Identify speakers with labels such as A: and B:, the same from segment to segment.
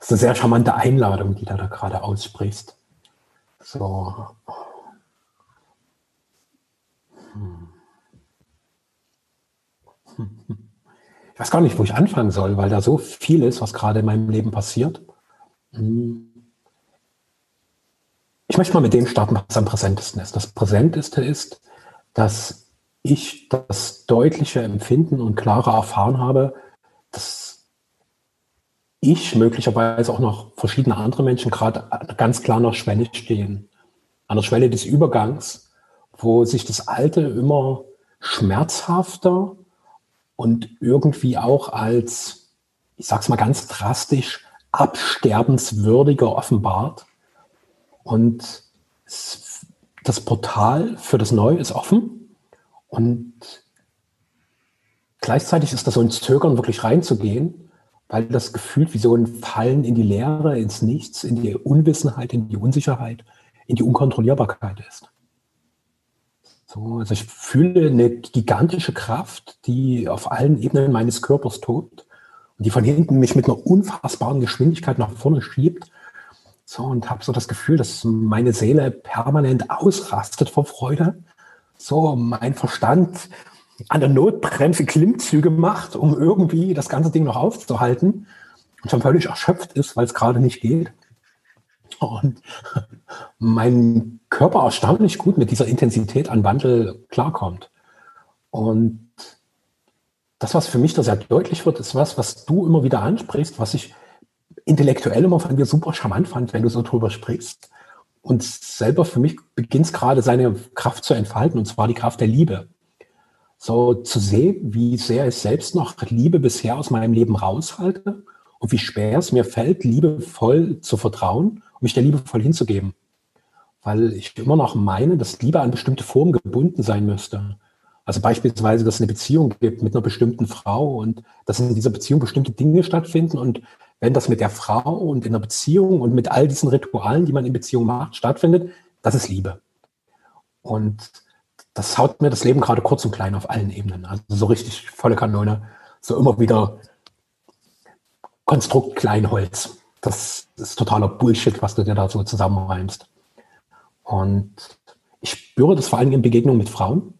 A: ist eine sehr charmante Einladung, die du da gerade aussprichst. So. Hm. Ich weiß gar nicht, wo ich anfangen soll, weil da so viel ist, was gerade in meinem Leben passiert. Ich möchte mal mit dem starten, was am präsentesten ist. Das Präsenteste ist, dass ich das deutliche Empfinden und klare Erfahren habe, dass ich möglicherweise auch noch verschiedene andere Menschen gerade ganz klar an der Schwelle stehen. An der Schwelle des Übergangs, wo sich das Alte immer schmerzhafter und irgendwie auch als, ich sag's mal ganz drastisch, absterbenswürdiger offenbart. Und das Portal für das Neue ist offen. Und gleichzeitig ist das so ein Zögern, wirklich reinzugehen, weil das gefühlt wie so ein Fallen in die Leere, ins Nichts, in die Unwissenheit, in die Unsicherheit, in die Unkontrollierbarkeit ist. So, also ich fühle eine gigantische Kraft, die auf allen Ebenen meines Körpers tobt und die von hinten mich mit einer unfassbaren Geschwindigkeit nach vorne schiebt. So, und habe so das Gefühl, dass meine Seele permanent ausrastet vor Freude. So, mein Verstand an der Notbremse Klimmzüge macht, um irgendwie das ganze Ding noch aufzuhalten und schon völlig erschöpft ist, weil es gerade nicht geht. Und mein Körper erstaunlich gut mit dieser Intensität an Wandel klarkommt. Und das, was für mich da sehr deutlich wird, ist was, was du immer wieder ansprichst, was ich intellektuell immer von dir super charmant fand, wenn du so drüber sprichst. Und selber für mich beginnt es gerade seine Kraft zu entfalten, und zwar die Kraft der Liebe so zu sehen, wie sehr ich selbst noch Liebe bisher aus meinem Leben raushalte und wie schwer es mir fällt, liebevoll zu vertrauen und mich der Liebe voll hinzugeben. Weil ich immer noch meine, dass Liebe an bestimmte Formen gebunden sein müsste. Also beispielsweise, dass es eine Beziehung gibt mit einer bestimmten Frau und dass in dieser Beziehung bestimmte Dinge stattfinden und wenn das mit der Frau und in der Beziehung und mit all diesen Ritualen, die man in Beziehung macht, stattfindet, das ist Liebe. Und das haut mir das Leben gerade kurz und klein auf allen Ebenen. Also so richtig volle Kanone. So immer wieder Konstrukt Kleinholz. Das ist totaler Bullshit, was du dir da so zusammenreimst. Und ich spüre das vor allem in Begegnungen mit Frauen,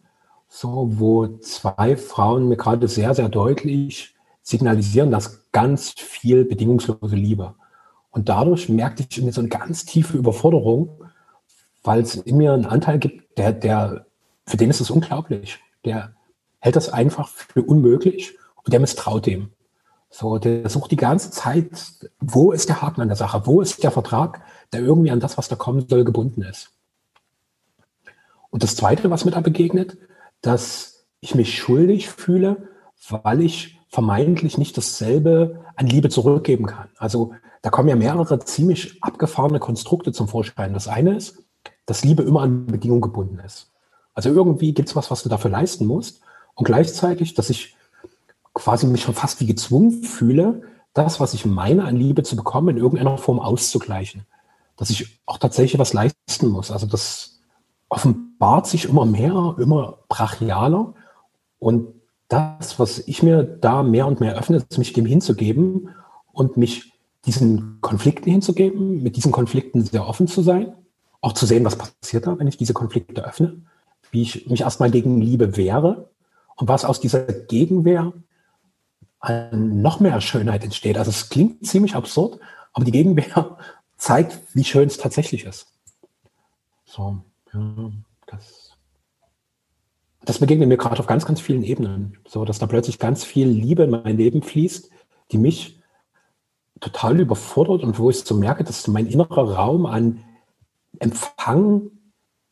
A: so wo zwei Frauen mir gerade sehr, sehr deutlich signalisieren, dass ganz viel bedingungslose Liebe. Und dadurch merkte ich mir so eine ganz tiefe Überforderung, weil es in mir einen Anteil gibt, der, der für den ist es unglaublich. Der hält das einfach für unmöglich und der misstraut dem. So, der sucht die ganze Zeit, wo ist der Haken an der Sache? Wo ist der Vertrag, der irgendwie an das, was da kommen soll, gebunden ist? Und das Zweite, was mir da begegnet, dass ich mich schuldig fühle, weil ich vermeintlich nicht dasselbe an Liebe zurückgeben kann. Also da kommen ja mehrere ziemlich abgefahrene Konstrukte zum Vorschein. Das eine ist, dass Liebe immer an Bedingungen gebunden ist. Also irgendwie gibt es was, was du dafür leisten musst. Und gleichzeitig, dass ich quasi mich schon fast wie gezwungen fühle, das, was ich meine, an Liebe zu bekommen, in irgendeiner Form auszugleichen. Dass ich auch tatsächlich was leisten muss. Also das offenbart sich immer mehr, immer brachialer. Und das, was ich mir da mehr und mehr öffne, ist mich dem hinzugeben und mich diesen Konflikten hinzugeben, mit diesen Konflikten sehr offen zu sein, auch zu sehen, was passiert da, wenn ich diese Konflikte öffne wie ich mich erstmal gegen Liebe wehre und was aus dieser Gegenwehr an noch mehr Schönheit entsteht. Also es klingt ziemlich absurd, aber die Gegenwehr zeigt, wie schön es tatsächlich ist. So, ja, das, das begegnet mir gerade auf ganz, ganz vielen Ebenen. So, dass da plötzlich ganz viel Liebe in mein Leben fließt, die mich total überfordert und wo ich so merke, dass mein innerer Raum an Empfang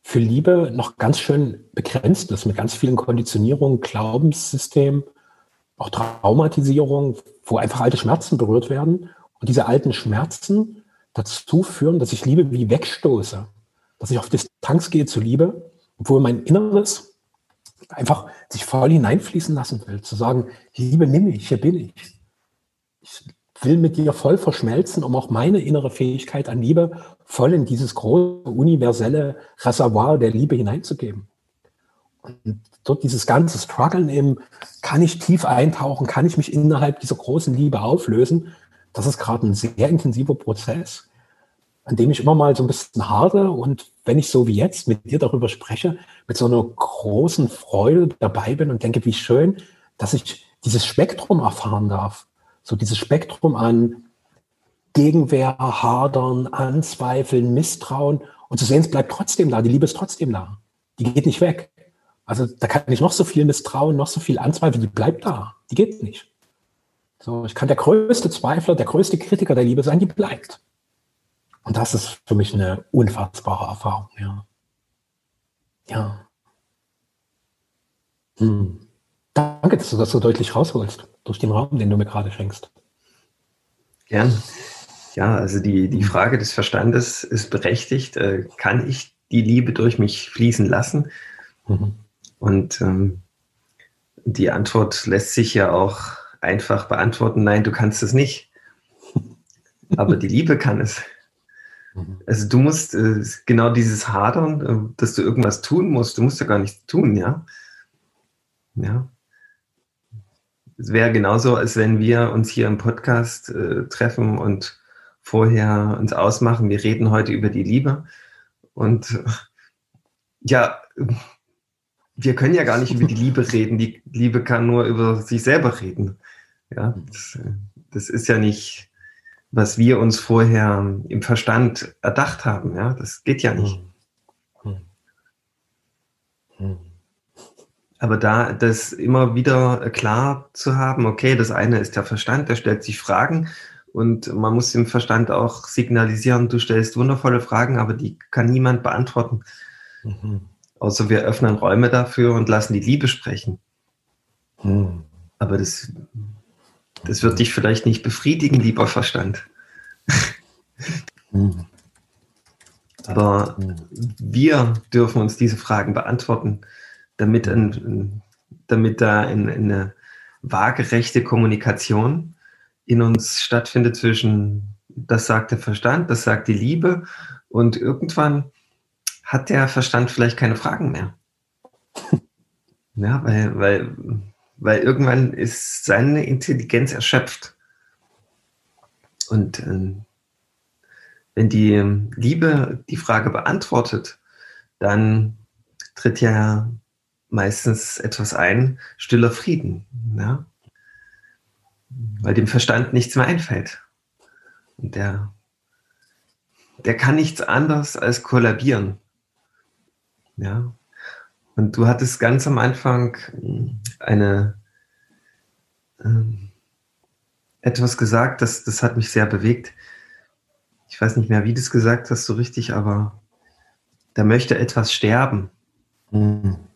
A: für Liebe noch ganz schön begrenzt ist, mit ganz vielen Konditionierungen, Glaubenssystemen, auch Traumatisierung, wo einfach alte Schmerzen berührt werden und diese alten Schmerzen dazu führen, dass ich Liebe wie wegstoße, dass ich auf Distanz gehe zu Liebe, obwohl mein Inneres einfach sich voll hineinfließen lassen will, zu sagen, Liebe, nimm mich, hier bin ich. Ich will mit dir voll verschmelzen, um auch meine innere Fähigkeit an Liebe voll in dieses große universelle Reservoir der Liebe hineinzugeben. Und dort dieses ganze Struggeln eben, kann ich tief eintauchen, kann ich mich innerhalb dieser großen Liebe auflösen, das ist gerade ein sehr intensiver Prozess, an dem ich immer mal so ein bisschen harte und wenn ich so wie jetzt mit dir darüber spreche, mit so einer großen Freude dabei bin und denke, wie schön, dass ich dieses Spektrum erfahren darf. So dieses Spektrum an Gegenwehr, Hadern, Anzweifeln, Misstrauen und zu sehen, es bleibt trotzdem da, die Liebe ist trotzdem da. Die geht nicht weg. Also da kann ich noch so viel misstrauen, noch so viel anzweifeln, die bleibt da. Die geht nicht. So, ich kann der größte Zweifler, der größte Kritiker der Liebe sein, die bleibt. Und das ist für mich eine unfassbare Erfahrung, ja. Ja. Hm. Danke, dass du das so deutlich rausholst, durch den Raum, den du mir gerade schenkst.
B: Gern. Ja, also die, die. Frage des Verstandes ist berechtigt. Äh, kann ich die Liebe durch mich fließen lassen? Mhm. Und ähm, die Antwort lässt sich ja auch einfach beantworten, nein, du kannst es nicht. Aber die Liebe kann es. Mhm. Also du musst äh, genau dieses Hadern, äh, dass du irgendwas tun musst, du musst ja gar nichts tun, ja. Ja. Es wäre genauso, als wenn wir uns hier im Podcast äh, treffen und vorher uns ausmachen, wir reden heute über die Liebe. Und ja, wir können ja gar nicht über die Liebe reden. Die Liebe kann nur über sich selber reden. Ja, das, das ist ja nicht, was wir uns vorher im Verstand erdacht haben. Ja, das geht ja nicht. Aber da das immer wieder klar zu haben, okay, das eine ist der Verstand, der stellt sich Fragen und man muss dem Verstand auch signalisieren, du stellst wundervolle Fragen, aber die kann niemand beantworten. Mhm. Außer wir öffnen Räume dafür und lassen die Liebe sprechen. Hm. Aber das, das wird dich vielleicht nicht befriedigen, lieber Verstand. Hm. Aber hm. wir dürfen uns diese Fragen beantworten, damit, ein, damit da eine, eine waagerechte Kommunikation in uns stattfindet zwischen, das sagt der Verstand, das sagt die Liebe und irgendwann hat der Verstand vielleicht keine Fragen mehr. ja, weil, weil, weil irgendwann ist seine Intelligenz erschöpft. Und äh, wenn die Liebe die Frage beantwortet, dann tritt ja meistens etwas ein, stiller Frieden. Ja? Weil dem Verstand nichts mehr einfällt. Und der, der kann nichts anderes als kollabieren. Ja. Und du hattest ganz am Anfang hm, eine ähm, etwas gesagt, das, das hat mich sehr bewegt. Ich weiß nicht mehr, wie du es gesagt hast, so richtig, aber da möchte etwas sterben. Mhm.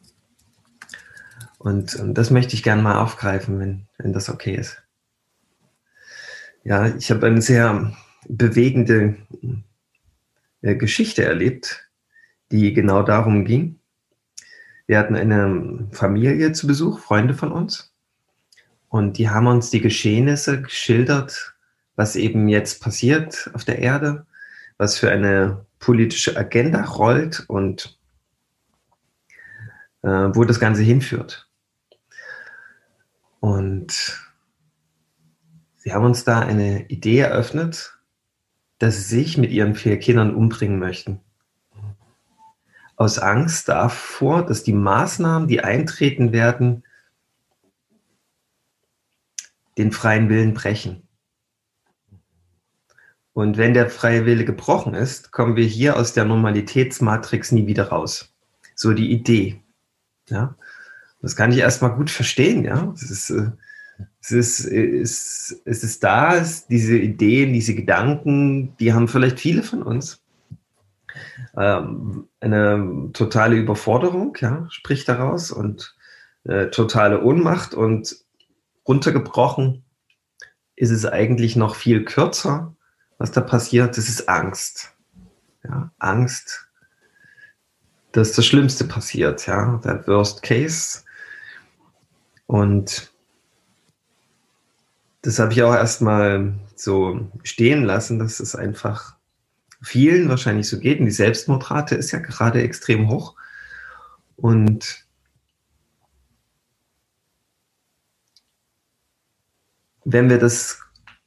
B: Und, und, das möchte ich gerne mal aufgreifen, wenn, wenn das okay ist. Ja, ich habe eine sehr bewegende äh, Geschichte erlebt die genau darum ging. Wir hatten eine Familie zu Besuch, Freunde von uns, und die haben uns die Geschehnisse geschildert, was eben jetzt passiert auf der Erde, was für eine politische Agenda rollt und äh, wo das Ganze hinführt. Und sie haben uns da eine Idee eröffnet, dass sie sich mit ihren vier Kindern umbringen möchten aus Angst davor, dass die Maßnahmen, die eintreten werden, den freien Willen brechen. Und wenn der freie Wille gebrochen ist, kommen wir hier aus der Normalitätsmatrix nie wieder raus. So die Idee. Ja, das kann ich erstmal gut verstehen. Ja, es ist, äh, es ist, es, es ist da, es, diese Ideen, diese Gedanken, die haben vielleicht viele von uns ähm, eine totale Überforderung, ja, spricht daraus und äh, totale Ohnmacht und runtergebrochen ist es eigentlich noch viel kürzer, was da passiert. Das ist Angst. Ja, Angst, dass das Schlimmste passiert, ja, der Worst Case. Und das habe ich auch erstmal so stehen lassen, dass es einfach vielen wahrscheinlich so geht. Und die Selbstmordrate ist ja gerade extrem hoch. Und wenn wir das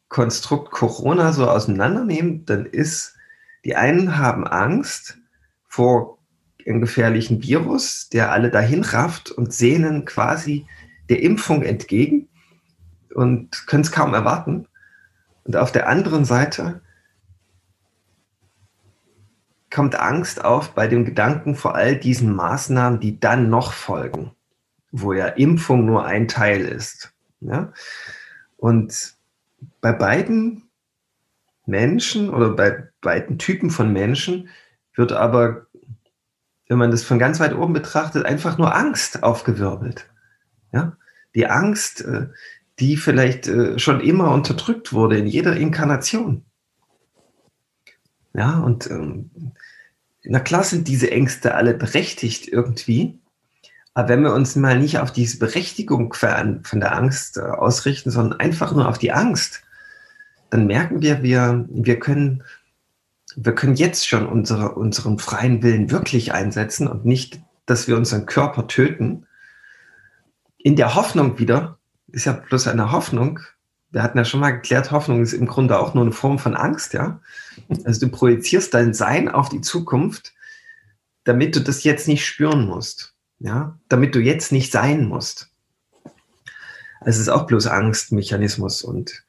B: Konstrukt Corona so auseinandernehmen, dann ist, die einen haben Angst vor einem gefährlichen Virus, der alle dahin rafft und sehnen quasi der Impfung entgegen und können es kaum erwarten. Und auf der anderen Seite kommt Angst auf bei dem Gedanken vor all diesen Maßnahmen, die dann noch folgen, wo ja Impfung nur ein Teil ist. Ja? Und bei beiden Menschen oder bei beiden Typen von Menschen wird aber, wenn man das von ganz weit oben betrachtet, einfach nur Angst aufgewirbelt. Ja? Die Angst, äh, die vielleicht äh, schon immer unterdrückt wurde in jeder Inkarnation. Ja, und ähm, na klar sind diese Ängste alle berechtigt irgendwie, aber wenn wir uns mal nicht auf diese Berechtigung von der Angst äh, ausrichten, sondern einfach nur auf die Angst, dann merken wir, wir, wir können, wir können jetzt schon unsere, unseren freien Willen wirklich einsetzen und nicht, dass wir unseren Körper töten. In der Hoffnung wieder, ist ja bloß eine Hoffnung. Wir hatten ja schon mal geklärt, Hoffnung ist im Grunde auch nur eine Form von Angst, ja. Also du projizierst dein Sein auf die Zukunft, damit du das jetzt nicht spüren musst, ja, damit du jetzt nicht sein musst. Also es ist auch bloß Angstmechanismus und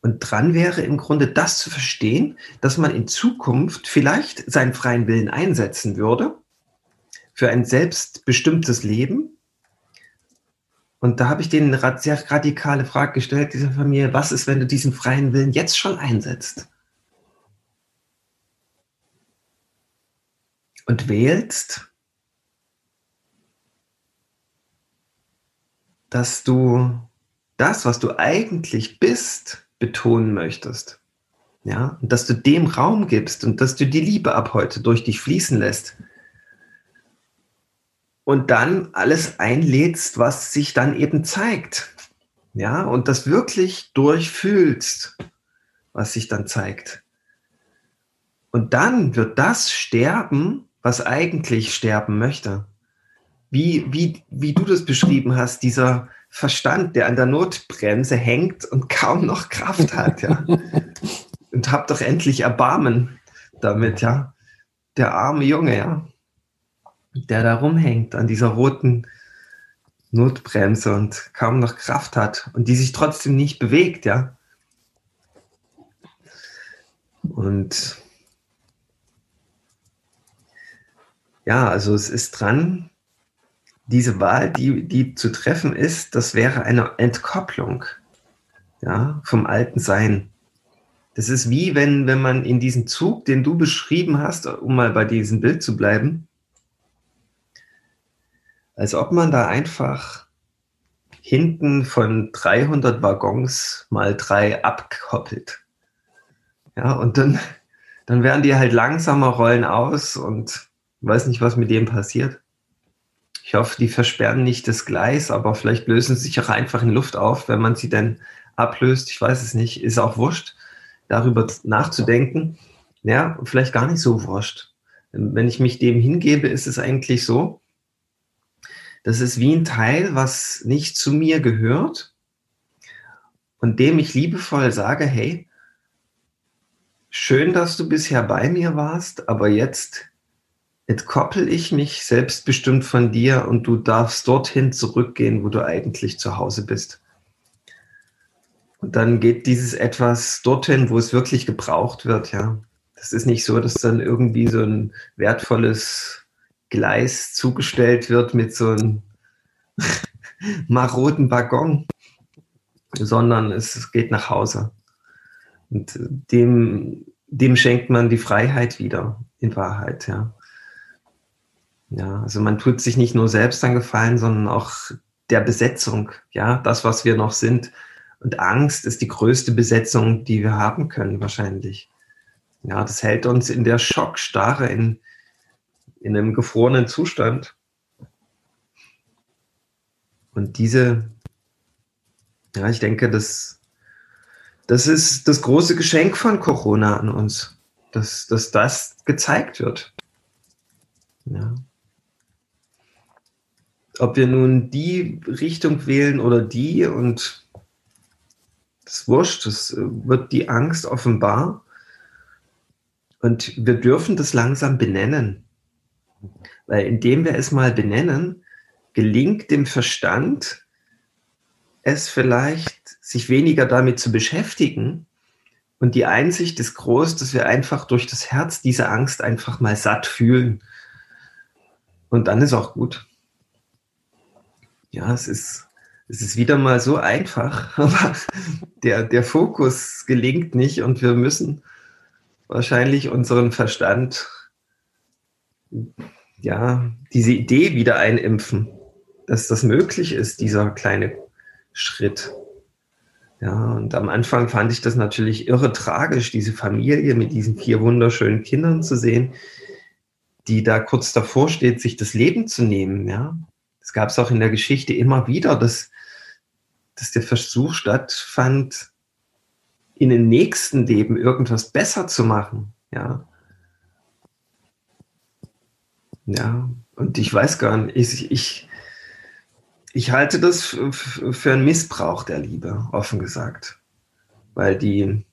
B: und dran wäre im Grunde das zu verstehen, dass man in Zukunft vielleicht seinen freien Willen einsetzen würde für ein selbstbestimmtes Leben und da habe ich denen eine sehr radikale Frage gestellt, dieser Familie, was ist, wenn du diesen freien Willen jetzt schon einsetzt? Und wählst, dass du das, was du eigentlich bist, betonen möchtest. Ja, und dass du dem Raum gibst und dass du die Liebe ab heute durch dich fließen lässt und dann alles einlädst, was sich dann eben zeigt. Ja, und das wirklich durchfühlst, was sich dann zeigt. Und dann wird das sterben, was eigentlich sterben möchte. Wie, wie, wie du das beschrieben hast, dieser Verstand, der an der Notbremse hängt und kaum noch Kraft hat, ja. und hab doch endlich Erbarmen damit, ja. Der arme Junge, ja der da rumhängt an dieser roten Notbremse und kaum noch Kraft hat und die sich trotzdem nicht bewegt, ja. Und ja, also es ist dran, diese Wahl, die, die zu treffen ist, das wäre eine Entkopplung ja, vom alten Sein. Das ist wie wenn, wenn man in diesen Zug, den du beschrieben hast, um mal bei diesem Bild zu bleiben, als ob man da einfach hinten von 300 Waggons mal drei abkoppelt. Ja, und dann, dann werden die halt langsamer, rollen aus und weiß nicht, was mit dem passiert. Ich hoffe, die versperren nicht das Gleis, aber vielleicht lösen sie sich auch einfach in Luft auf, wenn man sie dann ablöst. Ich weiß es nicht, ist auch wurscht, darüber nachzudenken. Ja, vielleicht gar nicht so wurscht. Wenn ich mich dem hingebe, ist es eigentlich so, das ist wie ein Teil, was nicht zu mir gehört und dem ich liebevoll sage, hey, schön, dass du bisher bei mir warst, aber jetzt entkoppel ich mich selbstbestimmt von dir und du darfst dorthin zurückgehen, wo du eigentlich zu Hause bist. Und dann geht dieses etwas dorthin, wo es wirklich gebraucht wird, ja. Das ist nicht so, dass dann irgendwie so ein wertvolles Gleis zugestellt wird mit so einem maroden Waggon, sondern es geht nach Hause. Und dem, dem schenkt man die Freiheit wieder, in Wahrheit, ja. Ja, also man tut sich nicht nur selbst dann gefallen, sondern auch der Besetzung, ja, das, was wir noch sind. Und Angst ist die größte Besetzung, die wir haben können, wahrscheinlich. Ja, das hält uns in der Schockstarre, in, in einem gefrorenen Zustand. Und diese, ja, ich denke, das, das ist das große Geschenk von Corona an uns, dass, dass das gezeigt wird. Ja. Ob wir nun die Richtung wählen oder die und Das wurscht, es wird die Angst offenbar. Und wir dürfen das langsam benennen. Weil indem wir es mal benennen, gelingt dem Verstand, es vielleicht sich weniger damit zu beschäftigen. Und die Einsicht ist groß, dass wir einfach durch das Herz diese Angst einfach mal satt fühlen. Und dann ist auch gut. Ja, es ist, es ist wieder mal so einfach, aber der, der Fokus gelingt nicht und wir müssen wahrscheinlich unseren Verstand, ja, diese Idee wieder einimpfen, dass das möglich ist, dieser kleine Schritt. Ja, und am Anfang fand ich das natürlich irre tragisch, diese Familie mit diesen vier wunderschönen Kindern zu sehen, die da kurz davor steht, sich das Leben zu nehmen. Ja, es gab es auch in der Geschichte immer wieder, dass, dass der Versuch stattfand, in dem nächsten Leben irgendwas besser zu machen. Ja. Ja, und ich weiß gar nicht, ich, ich, ich halte das für einen Missbrauch der Liebe, offen gesagt. Weil die,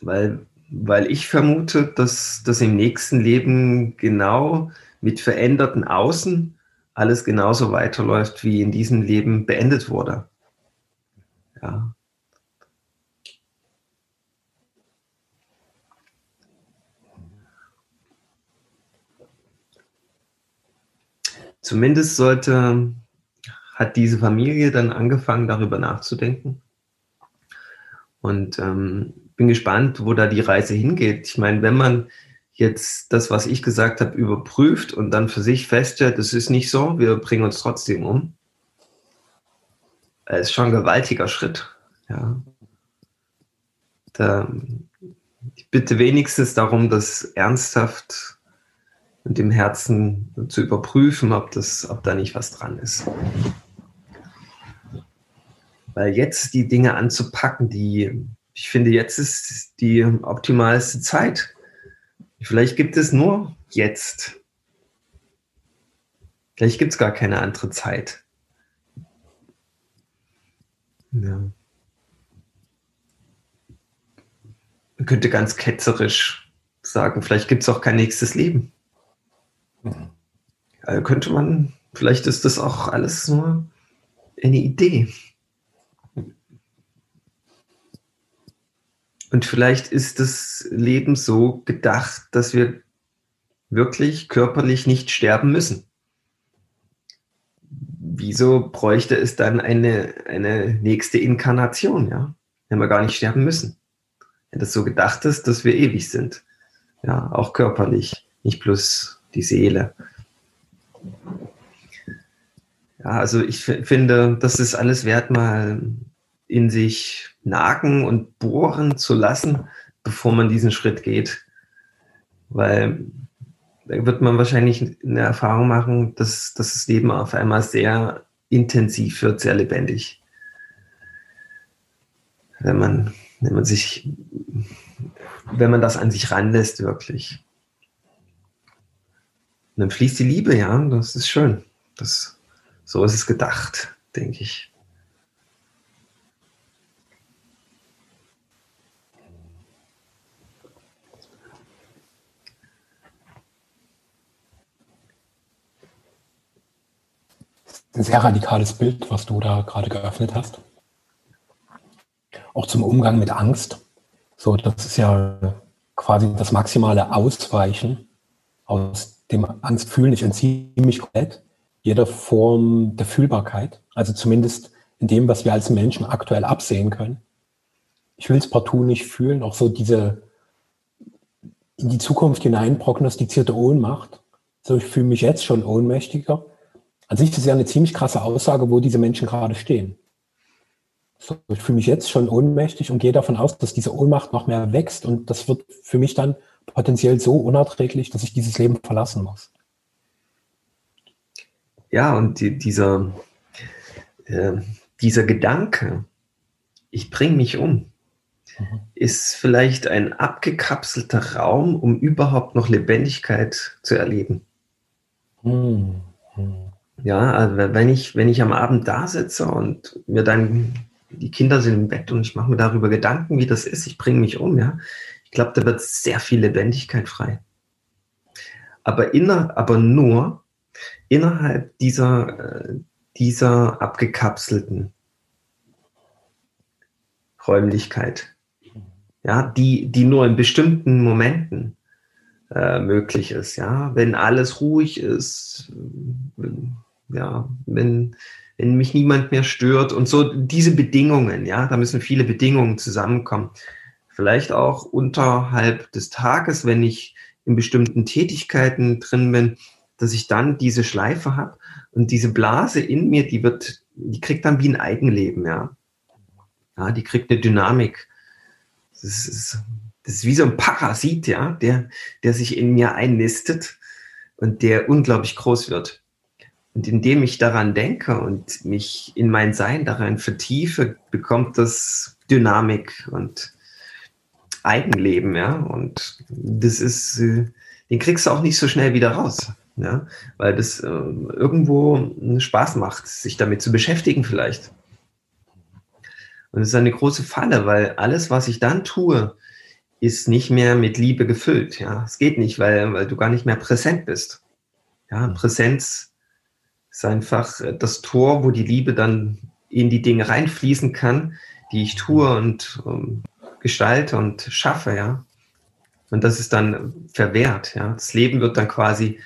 B: weil, weil ich vermute, dass das im nächsten Leben genau mit veränderten Außen alles genauso weiterläuft, wie in diesem Leben beendet wurde. Ja. Zumindest sollte, hat diese Familie dann angefangen, darüber nachzudenken. Und ähm, bin gespannt, wo da die Reise hingeht. Ich meine, wenn man jetzt das, was ich gesagt habe, überprüft und dann für sich feststellt, das ist nicht so, wir bringen uns trotzdem um, ist schon ein gewaltiger Schritt. Ja. Da, ich bitte wenigstens darum, das ernsthaft und dem Herzen zu überprüfen, ob, das, ob da nicht was dran ist. Weil jetzt die Dinge anzupacken, die, ich finde, jetzt ist die optimalste Zeit. Vielleicht gibt es nur jetzt. Vielleicht gibt es gar keine andere Zeit. Ja. Man könnte ganz ketzerisch sagen, vielleicht gibt es auch kein nächstes Leben. Also könnte man, vielleicht ist das auch alles nur eine Idee. Und vielleicht ist das Leben so gedacht, dass wir wirklich körperlich nicht sterben müssen. Wieso bräuchte es dann eine, eine nächste Inkarnation, ja? Wenn wir gar nicht sterben müssen. Wenn das so gedacht ist, dass wir ewig sind. Ja, auch körperlich, nicht bloß die Seele. Ja, also ich finde, das ist alles wert, mal in sich nagen und bohren zu lassen, bevor man diesen Schritt geht. Weil da wird man wahrscheinlich eine Erfahrung machen, dass, dass das Leben auf einmal sehr intensiv wird, sehr lebendig. Wenn man, wenn man sich, wenn man das an sich ranlässt, wirklich. Und dann fließt die Liebe, ja, das ist schön. Das, so ist es gedacht, denke ich.
A: Ein sehr radikales Bild, was du da gerade geöffnet hast. Auch zum Umgang mit Angst. So, das ist ja quasi das maximale Ausweichen aus dem Angstfühlen. Ich entziehe mich komplett jeder Form der Fühlbarkeit. Also zumindest in dem, was wir als Menschen aktuell absehen können. Ich will es partout nicht fühlen. Auch so diese in die Zukunft hinein prognostizierte Ohnmacht. So, ich fühle mich jetzt schon ohnmächtiger. An sich ist ja eine ziemlich krasse Aussage, wo diese Menschen gerade stehen. So, ich fühle mich jetzt schon ohnmächtig und gehe davon aus, dass diese Ohnmacht noch mehr wächst und das wird für mich dann potenziell so unerträglich, dass ich dieses Leben verlassen muss.
B: Ja, und die, dieser, äh, dieser Gedanke, ich bringe mich um, mhm. ist vielleicht ein abgekapselter Raum, um überhaupt noch Lebendigkeit zu erleben. Mhm. Ja, also wenn ich, wenn ich am Abend da sitze und mir dann die Kinder sind im Bett und ich mache mir darüber Gedanken, wie das ist, ich bringe mich um, ja. Ich glaube, da wird sehr viel Lebendigkeit frei. Aber, inner, aber nur innerhalb dieser, äh, dieser abgekapselten Räumlichkeit, ja, die, die nur in bestimmten Momenten äh, möglich ist, ja, wenn alles ruhig ist, wenn, ja, wenn, wenn mich niemand mehr stört und so diese Bedingungen, ja, da müssen viele Bedingungen zusammenkommen. Vielleicht auch unterhalb des Tages, wenn ich in bestimmten Tätigkeiten drin bin, dass ich dann diese Schleife habe und diese Blase in mir, die wird, die kriegt dann wie ein Eigenleben, ja. Ja, die kriegt eine Dynamik. Das ist, das ist wie so ein Parasit, ja, der, der sich in mir einnistet und der unglaublich groß wird. Und indem ich daran denke und mich in mein Sein daran vertiefe, bekommt das Dynamik und Eigenleben, ja. Und das ist, äh, den kriegst du auch nicht so schnell wieder raus, ja, weil das äh, irgendwo Spaß macht, sich damit zu beschäftigen vielleicht. Und es ist eine große Falle, weil alles, was ich dann tue, ist nicht mehr mit Liebe gefüllt. Ja, es geht nicht, weil, weil du gar nicht mehr präsent bist. Ja. Präsenz ist einfach das Tor, wo die Liebe dann in die Dinge reinfließen kann, die ich tue und um, gestalte und schaffe. Ja, und das ist dann verwehrt. Ja, das Leben wird dann quasi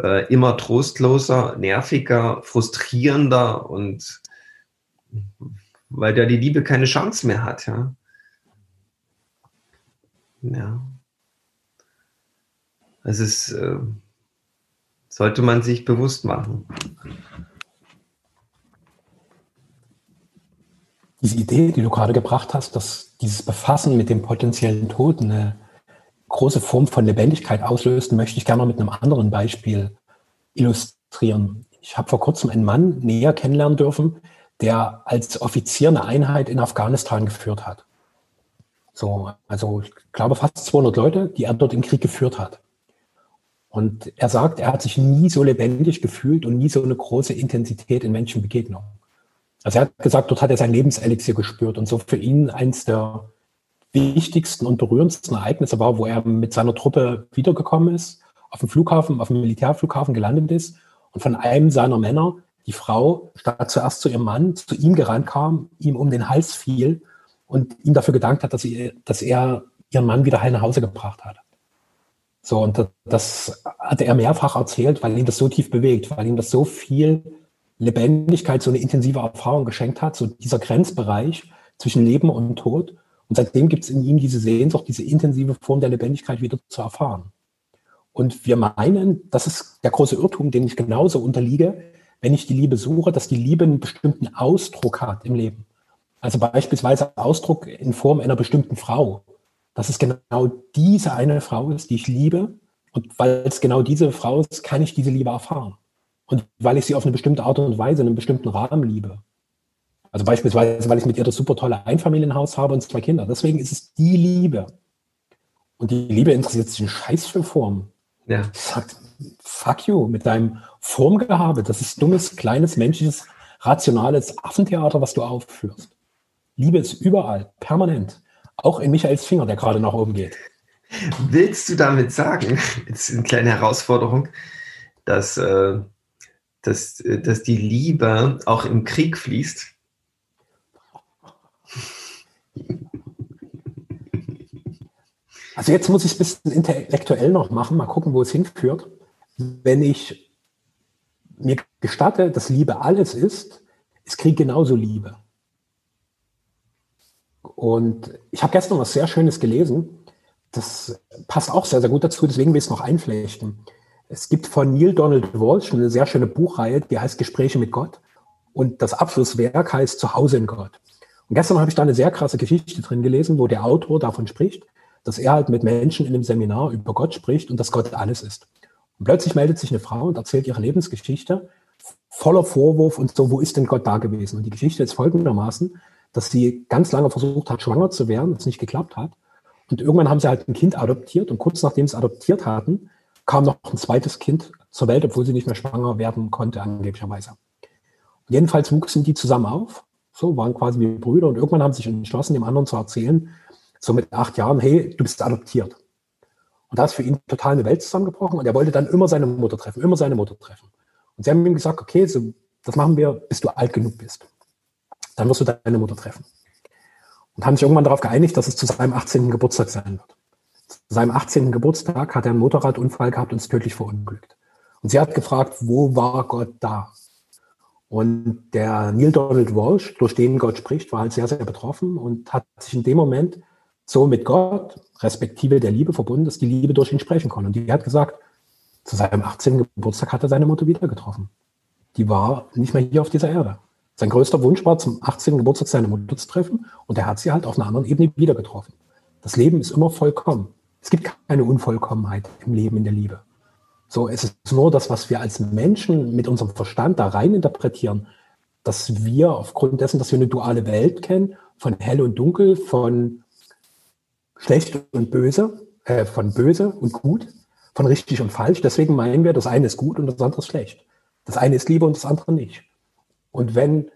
B: äh, immer trostloser, nerviger, frustrierender und weil da die Liebe keine Chance mehr hat, ja. Ja. Es ist, äh, sollte man sich bewusst machen.
A: Diese Idee, die du gerade gebracht hast, dass dieses Befassen mit dem potenziellen Tod eine große Form von Lebendigkeit auslöst, möchte ich gerne mit einem anderen Beispiel illustrieren. Ich habe vor kurzem einen Mann näher kennenlernen dürfen, der als Offizier eine Einheit in Afghanistan geführt hat. So, also ich glaube fast 200 Leute, die er dort im Krieg geführt hat. Und er sagt, er hat sich nie so lebendig gefühlt und nie so eine große Intensität in Menschenbegegnungen. Also er hat gesagt, dort hat er sein Lebenselixier gespürt und so für ihn eins der wichtigsten und berührendsten Ereignisse war, wo er mit seiner Truppe wiedergekommen ist, auf dem Flughafen, auf dem Militärflughafen gelandet ist und von einem seiner Männer die Frau statt zuerst zu ihrem Mann zu ihm gerannt kam, ihm um den Hals fiel und ihm dafür gedankt hat, dass, sie, dass er ihren Mann wieder heil nach Hause gebracht hat. So, und das hatte er mehrfach erzählt, weil ihn das so tief bewegt, weil ihm das so viel Lebendigkeit, so eine intensive Erfahrung geschenkt hat, so dieser Grenzbereich zwischen Leben und Tod. Und seitdem gibt es in ihm diese Sehnsucht, diese intensive Form der Lebendigkeit wieder zu erfahren. Und wir meinen, das ist der große Irrtum, den ich genauso unterliege, wenn ich die Liebe suche, dass die Liebe einen bestimmten Ausdruck hat im Leben. Also beispielsweise Ausdruck in Form einer bestimmten Frau. Dass es genau diese eine Frau ist, die ich liebe. Und weil es genau diese Frau ist, kann ich diese Liebe erfahren. Und weil ich sie auf eine bestimmte Art und Weise, in einem bestimmten Rahmen liebe. Also beispielsweise, weil ich mit ihr das super tolle Einfamilienhaus habe und zwei Kinder. Deswegen ist es die Liebe. Und die Liebe interessiert sich in Scheiß für Form. Ja. Sagt, fuck you, mit deinem Formgehabe. Das ist dummes, kleines, menschliches, rationales Affentheater, was du aufführst. Liebe ist überall, permanent. Auch in Michaels Finger, der gerade nach oben geht.
B: Willst du damit sagen, jetzt eine kleine Herausforderung, dass, äh, dass, äh, dass die Liebe auch im Krieg fließt?
A: Also jetzt muss ich es ein bisschen intellektuell noch machen, mal gucken, wo es hinführt. Wenn ich mir gestatte, dass Liebe alles ist, ist Krieg genauso Liebe. Und ich habe gestern was sehr Schönes gelesen. Das passt auch sehr, sehr gut dazu, deswegen will ich es noch einflechten. Es gibt von Neil Donald Walsh eine sehr schöne Buchreihe, die heißt Gespräche mit Gott. Und das Abschlusswerk heißt Zuhause in Gott. Und gestern habe ich da eine sehr krasse Geschichte drin gelesen, wo der Autor davon spricht, dass er halt mit Menschen in einem Seminar über Gott spricht und dass Gott alles ist. Und plötzlich meldet sich eine Frau und erzählt ihre Lebensgeschichte voller Vorwurf und so, wo ist denn Gott da gewesen? Und die Geschichte ist folgendermaßen, dass sie ganz lange versucht hat, schwanger zu werden, es nicht geklappt hat. Und irgendwann haben sie halt ein Kind adoptiert und kurz nachdem sie es adoptiert hatten, kam noch ein zweites Kind zur Welt, obwohl sie nicht mehr schwanger werden konnte, angeblicherweise. Und jedenfalls wuchsen die zusammen auf, So, waren quasi wie Brüder und irgendwann haben sie sich entschlossen, dem anderen zu erzählen, so mit acht Jahren, hey, du bist adoptiert. Und da ist für ihn total eine Welt zusammengebrochen und er wollte dann immer seine Mutter treffen, immer seine Mutter treffen. Und sie haben ihm gesagt, okay, so, das machen wir, bis du alt genug bist. Dann wirst du deine Mutter treffen. Und haben sich irgendwann darauf geeinigt, dass es zu seinem 18. Geburtstag sein wird. Zu seinem 18. Geburtstag hat er einen Motorradunfall gehabt und ist tödlich verunglückt. Und sie hat gefragt, wo war Gott da? Und der Neil Donald Walsh, durch den Gott spricht, war halt sehr, sehr betroffen und hat sich in dem Moment so mit Gott, respektive der Liebe verbunden, dass die Liebe durch ihn sprechen konnte. Und die hat gesagt, zu seinem 18. Geburtstag hat er seine Mutter wieder getroffen. Die war nicht mehr hier auf dieser Erde. Sein größter Wunsch war, zum 18. Geburtstag seine Mutter zu treffen und er hat sie halt auf einer anderen Ebene wieder getroffen. Das Leben ist immer vollkommen. Es gibt keine Unvollkommenheit im Leben, in der Liebe. So, es ist nur das, was wir als Menschen mit unserem Verstand da rein interpretieren, dass wir aufgrund dessen, dass wir eine duale Welt kennen, von hell und dunkel, von schlecht und böse, äh, von böse und gut, von richtig und falsch. Deswegen meinen wir, das eine ist gut und das andere ist schlecht. Das eine ist Liebe und das andere nicht. Und wenn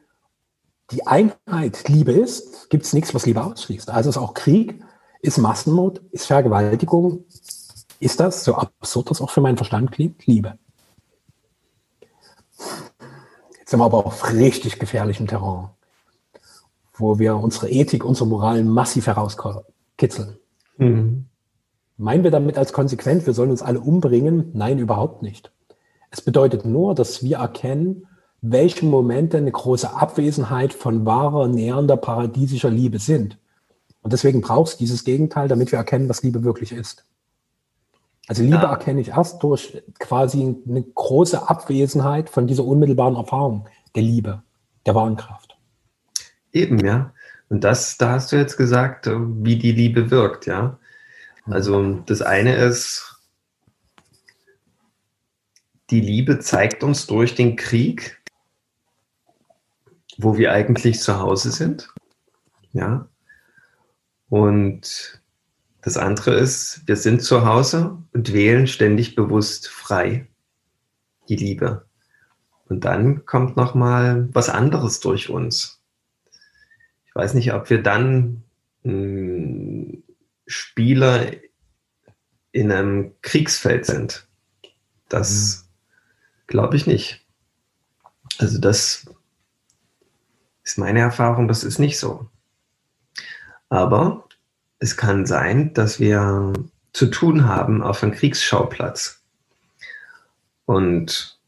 A: die Einheit Liebe ist, gibt es nichts, was Liebe ausschließt. Also ist auch Krieg, ist Massenmord, ist Vergewaltigung, ist das, so absurd das auch für meinen Verstand klingt, Liebe. Jetzt sind wir aber auf richtig gefährlichem Terrain, wo wir unsere Ethik, unsere Moral massiv herauskommen kitzeln. Mhm. Meinen wir damit als konsequent, wir sollen uns alle umbringen? Nein, überhaupt nicht. Es bedeutet nur, dass wir erkennen, welche Momente eine große Abwesenheit von wahrer, nähernder, paradiesischer Liebe sind. Und deswegen brauchst du dieses Gegenteil, damit wir erkennen, was Liebe wirklich ist. Also Liebe ja. erkenne ich erst durch quasi eine große Abwesenheit von dieser unmittelbaren Erfahrung der Liebe, der wahren Kraft.
B: Eben, ja. Und das, da hast du jetzt gesagt, äh, wie die Liebe wirkt, ja. Also das eine ist, die Liebe zeigt uns durch den Krieg, wo wir eigentlich zu Hause sind, ja. Und das andere ist, wir sind zu Hause und wählen ständig bewusst frei die Liebe. Und dann kommt noch mal was anderes durch uns ich weiß nicht, ob wir dann hm, Spieler in einem Kriegsfeld sind. Das mhm. glaube ich nicht. Also das ist meine Erfahrung, das ist nicht so. Aber es kann sein, dass wir zu tun haben auf einem Kriegsschauplatz. Und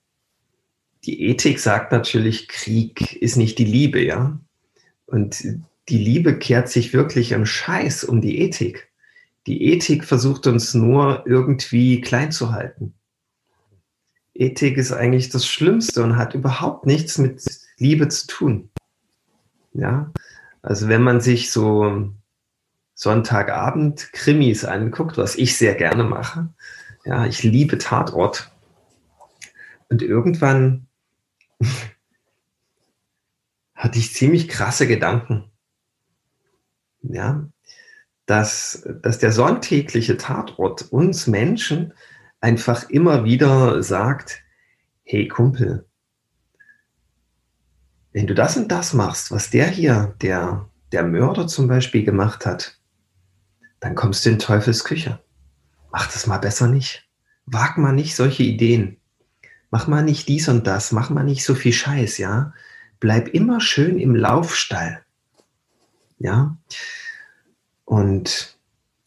B: die Ethik sagt natürlich, Krieg ist nicht die Liebe, ja. Und die Liebe kehrt sich wirklich im Scheiß um die Ethik. Die Ethik versucht uns nur irgendwie klein zu halten. Ethik ist eigentlich das Schlimmste und hat überhaupt nichts mit Liebe zu tun. Ja, also wenn man sich so Sonntagabend Krimis anguckt, was ich sehr gerne mache, ja, ich liebe Tatort. Und irgendwann hatte ich ziemlich krasse Gedanken. Ja, dass, dass der sonntägliche Tatort uns Menschen einfach immer wieder sagt, hey Kumpel, wenn du das und das machst, was der hier, der, der Mörder zum Beispiel gemacht hat, dann kommst du in Teufels Küche. Mach das mal besser nicht. Wag mal nicht solche Ideen. Mach mal nicht dies und das. Mach mal nicht so viel Scheiß, ja bleib immer schön im Laufstall. Ja. Und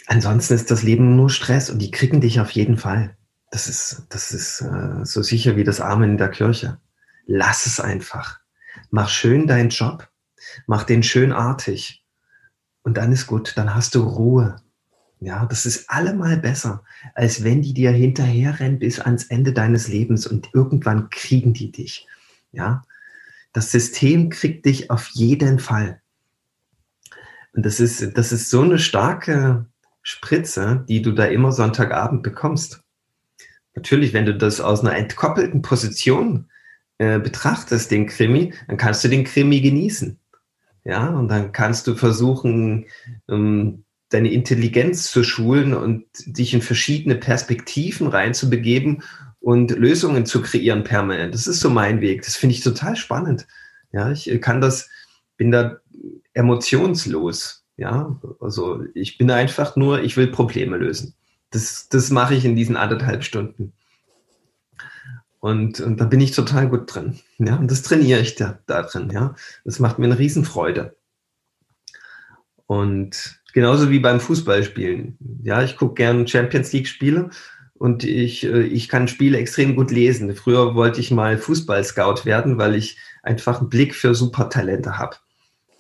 B: ansonsten ist das Leben nur Stress und die kriegen dich auf jeden Fall. Das ist, das ist äh, so sicher wie das Amen in der Kirche. Lass es einfach. Mach schön deinen Job. Mach den schön artig. Und dann ist gut. Dann hast du Ruhe. Ja, das ist allemal besser, als wenn die dir hinterherrennen bis ans Ende deines Lebens und irgendwann kriegen die dich. Ja, das System kriegt dich auf jeden Fall. Und das ist, das ist so eine starke Spritze, die du da immer Sonntagabend bekommst. Natürlich, wenn du das aus einer entkoppelten Position äh, betrachtest, den Krimi, dann kannst du den Krimi genießen. Ja, und dann kannst du versuchen, ähm, deine Intelligenz zu schulen und dich in verschiedene Perspektiven reinzubegeben und Lösungen zu kreieren permanent. Das ist so mein Weg. Das finde ich total spannend. Ja, ich kann das bin da emotionslos. Ja, also ich bin einfach nur, ich will Probleme lösen. Das, das mache ich in diesen anderthalb Stunden. Und, und da bin ich total gut drin. Ja, und das trainiere ich da, da drin. Ja, das macht mir eine Riesenfreude. Und genauso wie beim Fußballspielen. Ja, ich gucke gerne Champions League Spiele und ich, äh, ich kann Spiele extrem gut lesen. Früher wollte ich mal Fußball-Scout werden, weil ich einfach einen Blick für Supertalente habe.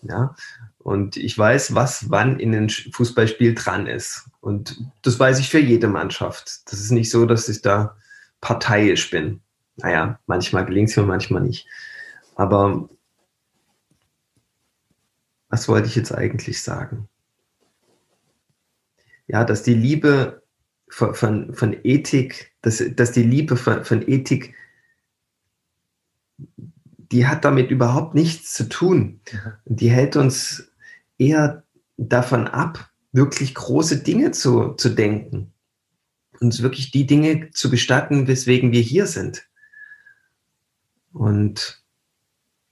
B: Ja, und ich weiß, was wann in einem Fußballspiel dran ist. Und das weiß ich für jede Mannschaft. Das ist nicht so, dass ich da parteiisch bin. Naja, manchmal gelingt es mir, manchmal nicht. Aber was wollte ich jetzt eigentlich sagen? Ja, dass die Liebe von, von, von Ethik, dass, dass die Liebe von, von Ethik, die hat damit überhaupt nichts zu tun. Die hält uns eher davon ab, wirklich große Dinge zu, zu denken. Uns wirklich die Dinge zu gestatten, weswegen wir hier sind. Und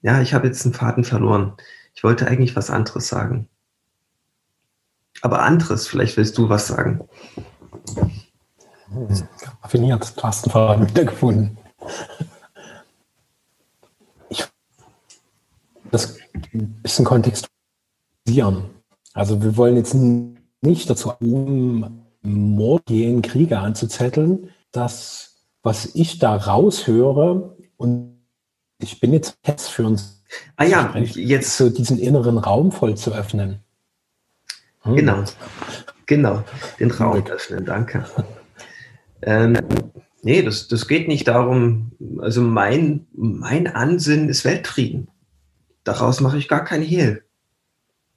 B: ja, ich habe jetzt einen Faden verloren. Ich wollte eigentlich was anderes sagen. Aber anderes, vielleicht willst du was sagen.
A: Raffiniert, du hast einen Faden wiedergefunden. Ich das ein bisschen kontextualisieren. Also wir wollen jetzt nicht dazu, um Mord Kriege anzuzetteln, das, was ich da raushöre, und ich bin jetzt Test für uns,
B: ah ja, jetzt
A: so diesen inneren Raum voll zu öffnen.
B: Hm. Genau, genau, den Raum Gut. öffnen, danke. Ähm, nee, das, das geht nicht darum, also mein, mein Ansinnen ist Weltfrieden. Daraus mache ich gar kein Hehl.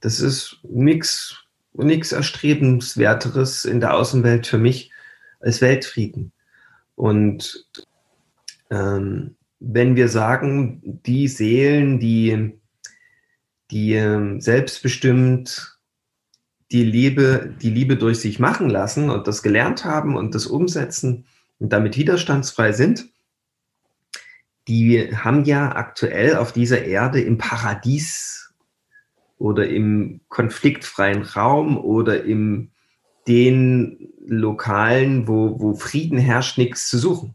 B: Das ist nichts nichts Erstrebenswerteres in der Außenwelt für mich als Weltfrieden. Und ähm, wenn wir sagen, die Seelen, die, die ähm, selbstbestimmt die Liebe, die Liebe durch sich machen lassen und das gelernt haben und das umsetzen und damit widerstandsfrei sind, die haben ja aktuell auf dieser Erde im Paradies oder im konfliktfreien Raum oder im den Lokalen, wo, wo Frieden herrscht, nichts zu suchen.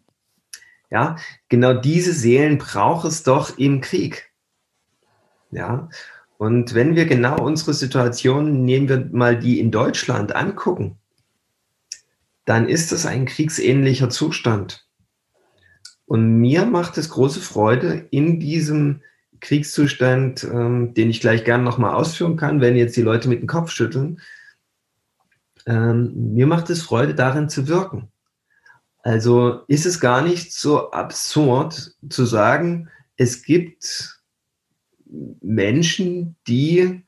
B: Ja, genau diese Seelen braucht es doch im Krieg. Ja, und wenn wir genau unsere Situation, nehmen wir mal die in Deutschland angucken, dann ist es ein kriegsähnlicher Zustand. Und mir macht es große Freude, in diesem Kriegszustand, ähm, den ich gleich gerne nochmal ausführen kann, wenn jetzt die Leute mit dem Kopf schütteln, ähm, mir macht es Freude, darin zu wirken. Also ist es gar nicht so absurd zu sagen, es gibt Menschen, die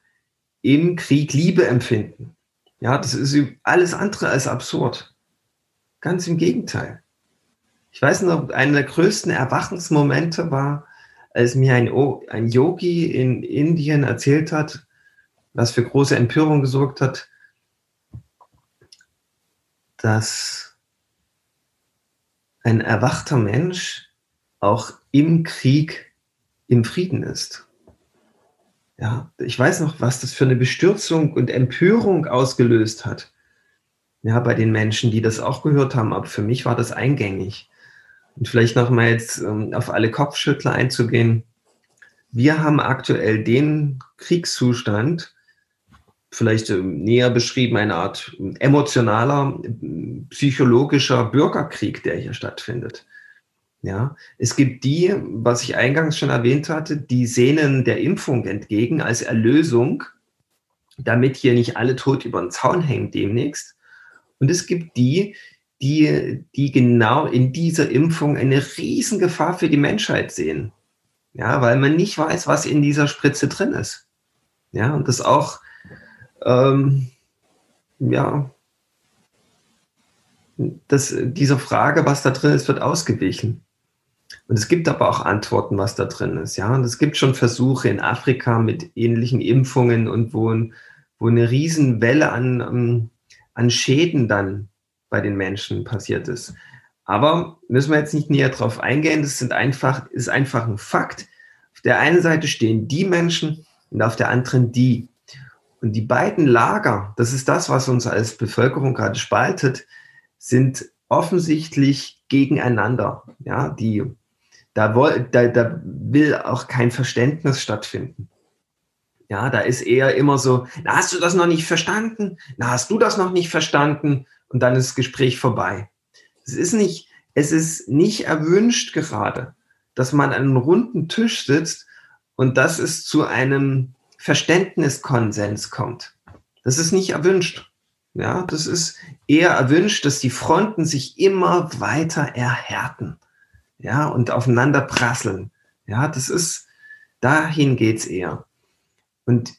B: im Krieg Liebe empfinden. Ja, das ist alles andere als absurd. Ganz im Gegenteil. Ich weiß noch, einer der größten Erwachensmomente war, als mir ein, ein Yogi in Indien erzählt hat, was für große Empörung gesorgt hat, dass ein erwachter Mensch auch im Krieg im Frieden ist. Ja, ich weiß noch, was das für eine Bestürzung und Empörung ausgelöst hat. Ja, bei den Menschen, die das auch gehört haben, aber für mich war das eingängig. Und vielleicht noch mal jetzt ähm, auf alle Kopfschüttler einzugehen. Wir haben aktuell den Kriegszustand, vielleicht ähm, näher beschrieben, eine Art emotionaler, psychologischer Bürgerkrieg, der hier stattfindet. Ja, es gibt die, was ich eingangs schon erwähnt hatte, die sehnen der Impfung entgegen als Erlösung, damit hier nicht alle tot über den Zaun hängen demnächst. Und es gibt die, die, die genau in dieser Impfung eine Riesengefahr für die Menschheit sehen. Ja, weil man nicht weiß, was in dieser Spritze drin ist. Ja, und das auch, ähm, ja, das, dieser Frage, was da drin ist, wird ausgewichen. Und es gibt aber auch Antworten, was da drin ist. Ja, und es gibt schon Versuche in Afrika mit ähnlichen Impfungen und wo, wo eine Riesenwelle an, ähm, an Schäden dann bei den Menschen passiert ist. Aber müssen wir jetzt nicht näher drauf eingehen. Das sind einfach, ist einfach ein Fakt. Auf der einen Seite stehen die Menschen, und auf der anderen die. Und die beiden Lager, das ist das, was uns als Bevölkerung gerade spaltet, sind offensichtlich gegeneinander. Ja, die, da, da, da will auch kein Verständnis stattfinden. Ja, da ist eher immer so, na, hast du das noch nicht verstanden? Na, hast du das noch nicht verstanden? Und dann ist das Gespräch vorbei. Es ist nicht, es ist nicht erwünscht gerade, dass man an einem runden Tisch sitzt und dass es zu einem Verständniskonsens kommt. Das ist nicht erwünscht. Ja, das ist eher erwünscht, dass die Fronten sich immer weiter erhärten. Ja, und aufeinander prasseln. Ja, das ist, dahin geht's eher. Und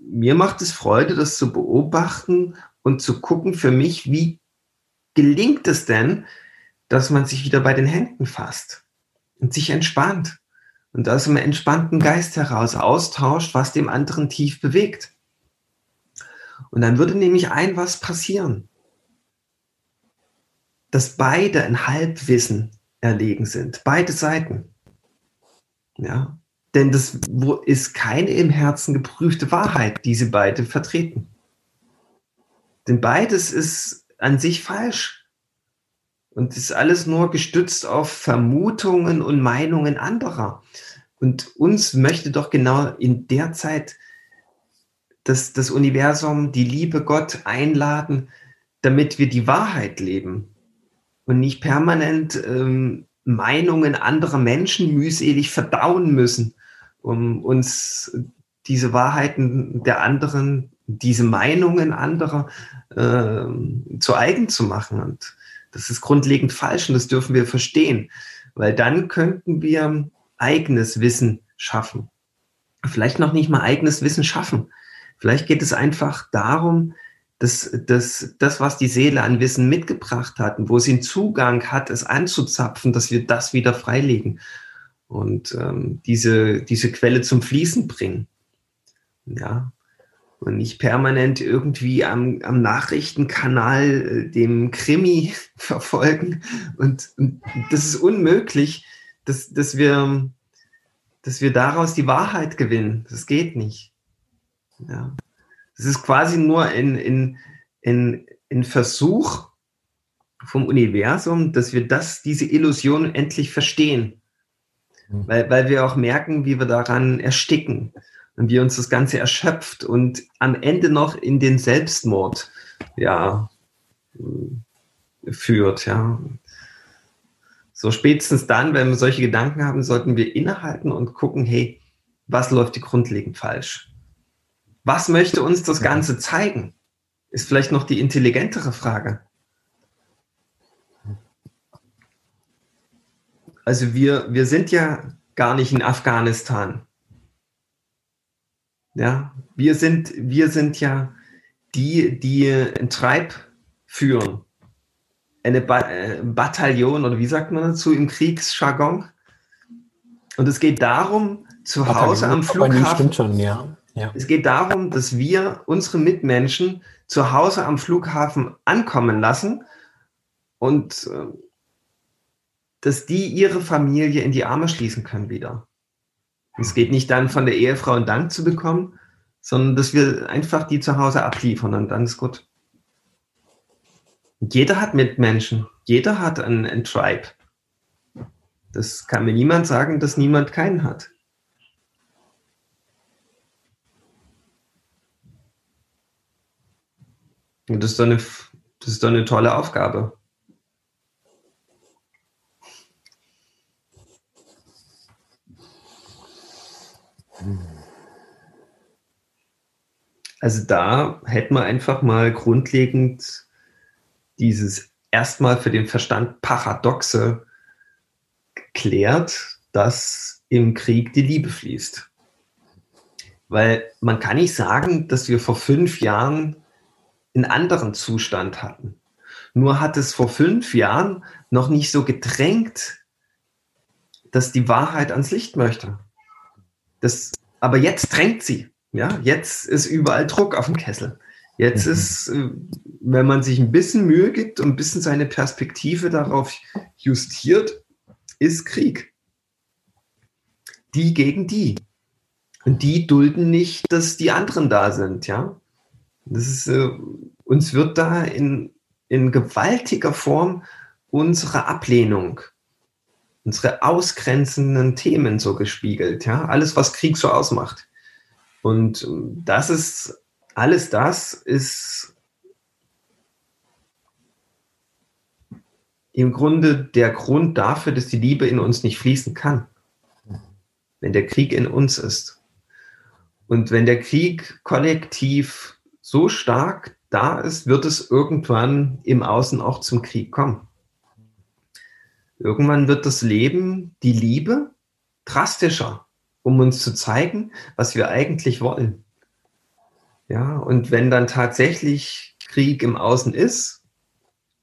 B: mir macht es Freude, das zu beobachten und zu gucken für mich, wie gelingt es denn, dass man sich wieder bei den Händen fasst und sich entspannt und aus einem entspannten Geist heraus austauscht, was dem anderen tief bewegt. Und dann würde nämlich ein was passieren, dass beide ein Halbwissen erlegen sind, beide Seiten. Ja, denn das ist keine im Herzen geprüfte Wahrheit, die sie beide vertreten. Denn beides ist an sich falsch. Und ist alles nur gestützt auf Vermutungen und Meinungen anderer. Und uns möchte doch genau in der Zeit das, das Universum, die Liebe Gott einladen, damit wir die Wahrheit leben und nicht permanent ähm, Meinungen anderer Menschen mühselig verdauen müssen, um uns diese Wahrheiten der anderen, diese Meinungen anderer äh, zu eigen zu machen. Und das ist grundlegend falsch und das dürfen wir verstehen, weil dann könnten wir eigenes Wissen schaffen. Vielleicht noch nicht mal eigenes Wissen schaffen. Vielleicht geht es einfach darum, dass, dass das, was die Seele an Wissen mitgebracht hat und wo sie einen Zugang hat, es anzuzapfen, dass wir das wieder freilegen und ähm, diese, diese Quelle zum Fließen bringen. Ja, und nicht permanent irgendwie am, am Nachrichtenkanal äh, dem Krimi verfolgen. Und, und, das ist unmöglich, dass, dass, wir, dass wir daraus die Wahrheit gewinnen. Das geht nicht. Ja. Das ist quasi nur ein, ein, ein, ein Versuch vom Universum, dass wir das, diese Illusion endlich verstehen. Mhm. Weil, weil wir auch merken, wie wir daran ersticken und wie uns das Ganze erschöpft und am Ende noch in den Selbstmord ja, führt. Ja. So spätestens dann, wenn wir solche Gedanken haben, sollten wir innehalten und gucken, hey, was läuft hier grundlegend falsch? Was möchte uns das Ganze zeigen? Ist vielleicht noch die intelligentere Frage. Also wir, wir sind ja gar nicht in Afghanistan. Ja, wir sind, wir sind ja die, die ein Treib führen. Eine ba äh, Bataillon oder wie sagt man dazu im Kriegsjargon? Und es geht darum, zu Bataillon, Hause am Flughafen. Schon, ja. Ja. Es geht darum, dass wir unsere Mitmenschen zu Hause am Flughafen ankommen lassen und äh, dass die ihre Familie in die Arme schließen können wieder. Es geht nicht dann von der Ehefrau einen Dank zu bekommen, sondern dass wir einfach die zu Hause abliefern und dann ist gut. Jeder hat Mitmenschen, jeder hat ein, ein Tribe. Das kann mir niemand sagen, dass niemand keinen hat. Und das ist doch eine, das ist doch eine tolle Aufgabe. Also da hätten wir einfach mal grundlegend dieses erstmal für den Verstand Paradoxe geklärt, dass im Krieg die Liebe fließt. Weil man kann nicht sagen, dass wir vor fünf Jahren einen anderen Zustand hatten. Nur hat es vor fünf Jahren noch nicht so gedrängt, dass die Wahrheit ans Licht möchte. Das, aber jetzt drängt sie. Ja, jetzt ist überall Druck auf dem Kessel. Jetzt mhm. ist, äh, wenn man sich ein bisschen Mühe gibt und ein bisschen seine Perspektive darauf justiert, ist Krieg. Die gegen die. Und die dulden nicht, dass die anderen da sind, ja. Das ist, äh, uns wird da in, in gewaltiger Form unsere Ablehnung, unsere ausgrenzenden Themen so gespiegelt, ja. Alles, was Krieg so ausmacht. Und ähm, das ist, alles das ist im Grunde der Grund dafür, dass die Liebe in uns nicht fließen kann. Wenn der Krieg in uns ist. Und wenn der Krieg kollektiv so stark da ist, wird es irgendwann im Außen auch zum Krieg kommen. Irgendwann wird das Leben, die Liebe, drastischer, um uns zu zeigen, was wir eigentlich wollen. Ja, und wenn dann tatsächlich Krieg im Außen ist,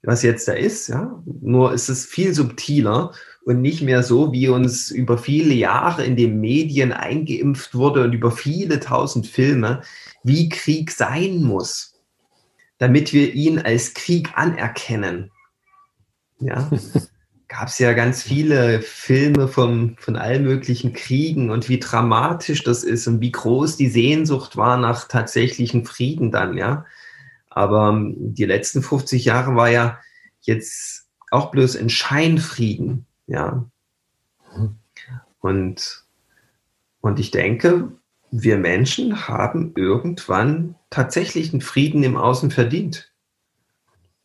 B: was jetzt da ist, ja. Nur ist es viel subtiler und nicht mehr so, wie uns über viele Jahre in den Medien eingeimpft wurde und über viele tausend Filme, wie Krieg sein muss, damit wir ihn als Krieg anerkennen. Ja. Gab es ja ganz viele Filme von, von allen möglichen Kriegen und wie dramatisch das ist und wie groß die Sehnsucht war nach tatsächlichen Frieden dann, ja. Aber ähm, die letzten 50 Jahre war ja jetzt auch bloß ein Scheinfrieden, ja. Und, und ich denke, wir Menschen haben irgendwann tatsächlich einen Frieden im Außen verdient.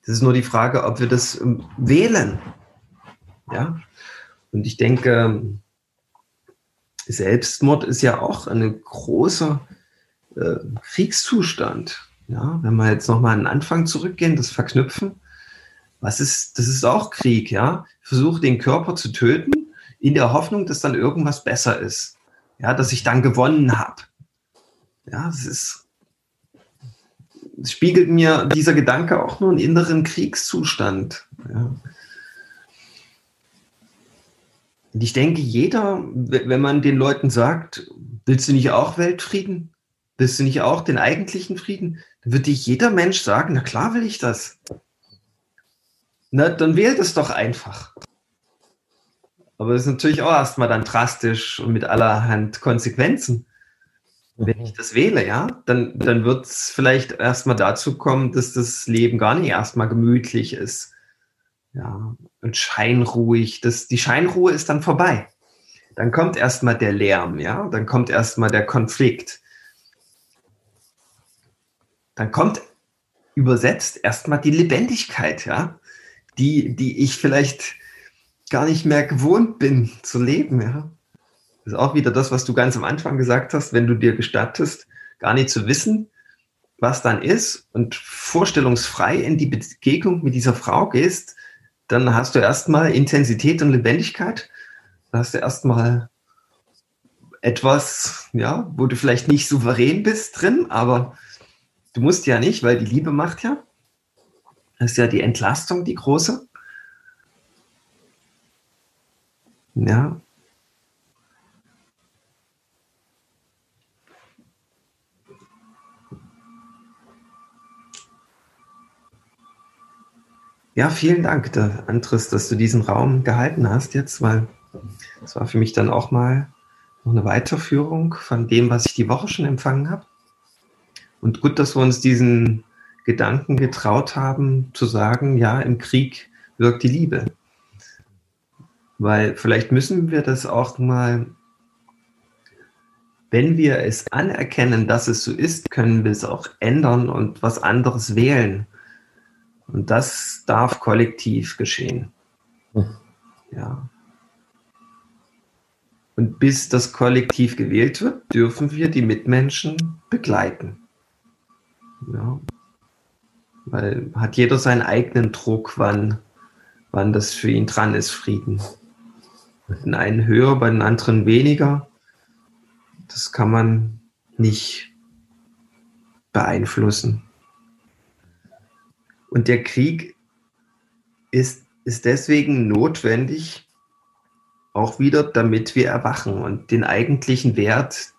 B: Es ist nur die Frage, ob wir das ähm, wählen. Ja. Und ich denke, Selbstmord ist ja auch ein großer äh, Kriegszustand. Ja, wenn wir jetzt nochmal an den Anfang zurückgehen, das Verknüpfen, was ist, das ist auch Krieg, ja. Versuche den Körper zu töten, in der Hoffnung, dass dann irgendwas besser ist. Ja, dass ich dann gewonnen habe. Ja, es ist, es spiegelt mir dieser Gedanke auch nur einen inneren Kriegszustand. Ja. Und ich denke, jeder, wenn man den Leuten sagt, willst du nicht auch Weltfrieden? Willst du nicht auch den eigentlichen Frieden? Dann würde jeder Mensch sagen, na klar will ich das. Na, dann wählt es doch einfach. Aber es ist natürlich auch erstmal dann drastisch und mit allerhand Konsequenzen. Wenn ich das wähle, ja, dann, dann wird es vielleicht erstmal dazu kommen, dass das Leben gar nicht erstmal gemütlich ist. Ja, und scheinruhig. Das, die Scheinruhe ist dann vorbei. Dann kommt erstmal der Lärm, ja, dann kommt erstmal der Konflikt dann kommt übersetzt erstmal die Lebendigkeit, ja, die, die ich vielleicht gar nicht mehr gewohnt bin zu leben, ja. Das ist auch wieder das, was du ganz am Anfang gesagt hast, wenn du dir gestattest, gar nicht zu wissen, was dann ist und vorstellungsfrei in die Begegnung mit dieser Frau gehst, dann hast du erstmal Intensität und Lebendigkeit. Dann hast du erstmal etwas, ja, wo du vielleicht nicht souverän bist drin, aber Du musst ja nicht, weil die Liebe macht ja. Das ist ja die Entlastung, die große. Ja. Ja, vielen Dank, Andres, dass du diesen Raum gehalten hast jetzt, weil das war für mich dann auch mal noch eine Weiterführung von dem, was ich die Woche schon empfangen habe. Und gut, dass wir uns diesen Gedanken getraut haben, zu sagen, ja, im Krieg wirkt die Liebe. Weil vielleicht müssen wir das auch mal, wenn wir es anerkennen, dass es so ist, können wir es auch ändern und was anderes wählen. Und das darf kollektiv geschehen. Ja. Und bis das Kollektiv gewählt wird, dürfen wir die Mitmenschen begleiten. Ja. Weil hat jeder seinen eigenen Druck, wann, wann das für ihn dran ist, Frieden. Bei den einen höher, bei den anderen weniger. Das kann man nicht beeinflussen. Und der Krieg ist, ist deswegen notwendig, auch wieder, damit wir erwachen und den eigentlichen Wert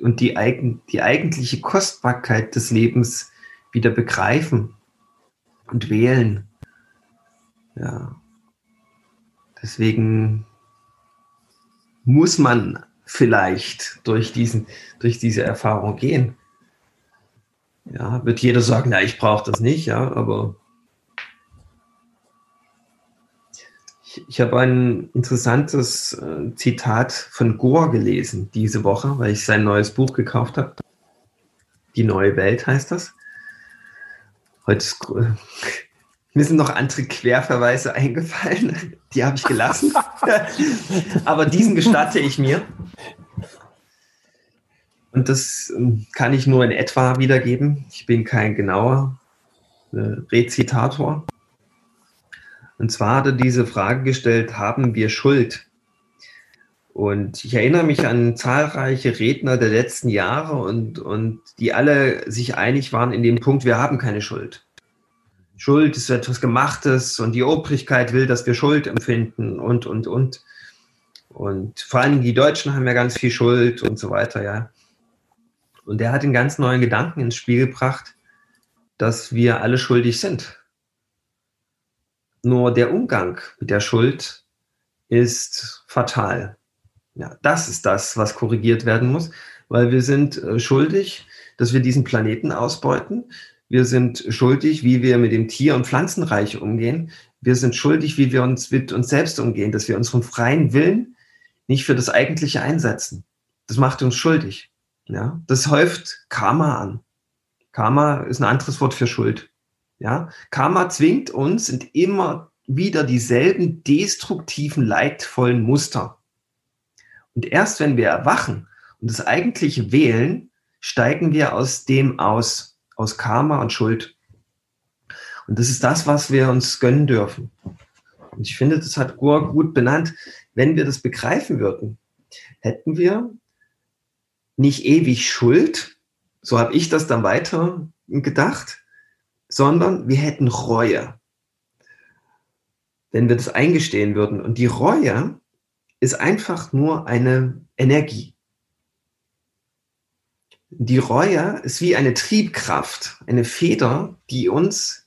B: und die, eigen, die eigentliche Kostbarkeit des Lebens wieder begreifen und wählen. Ja. Deswegen muss man vielleicht durch, diesen, durch diese Erfahrung gehen. Ja, wird jeder sagen, na, ich brauche das nicht, ja, aber ich, ich habe ein interessantes äh, Zitat von Gore gelesen diese Woche, weil ich sein neues Buch gekauft habe. Die neue Welt heißt das. Heute ist, äh, mir sind noch andere Querverweise eingefallen. Die habe ich gelassen. Aber diesen gestatte ich mir. Und das ähm, kann ich nur in etwa wiedergeben. Ich bin kein genauer äh, Rezitator. Und zwar hat er diese Frage gestellt, haben wir Schuld? Und ich erinnere mich an zahlreiche Redner der letzten Jahre und, und die alle sich einig waren in dem Punkt, wir haben keine Schuld. Schuld ist etwas Gemachtes und die Obrigkeit will, dass wir Schuld empfinden und, und, und. Und vor allem die Deutschen haben ja ganz viel Schuld und so weiter, ja. Und er hat einen ganz neuen Gedanken ins Spiel gebracht, dass wir alle schuldig sind. Nur der Umgang mit der Schuld ist fatal. Ja, das ist das, was korrigiert werden muss, weil wir sind äh, schuldig, dass wir diesen Planeten ausbeuten. Wir sind schuldig, wie wir mit dem Tier- und Pflanzenreich umgehen. Wir sind schuldig, wie wir uns mit uns selbst umgehen, dass wir unseren freien Willen nicht für das Eigentliche einsetzen. Das macht uns schuldig. Ja, das häuft Karma an. Karma ist ein anderes Wort für Schuld. Ja, Karma zwingt uns in immer wieder dieselben destruktiven, leidvollen Muster. Und erst wenn wir erwachen und das eigentliche wählen, steigen wir aus dem aus, aus Karma und Schuld. Und das ist das, was wir uns gönnen dürfen. Und ich finde, das hat Gur gut benannt. Wenn wir das begreifen würden, hätten wir nicht ewig Schuld, so habe ich das dann weiter gedacht, sondern wir hätten Reue, wenn wir das eingestehen würden. Und die Reue ist einfach nur eine Energie. Die Reue ist wie eine Triebkraft, eine Feder, die uns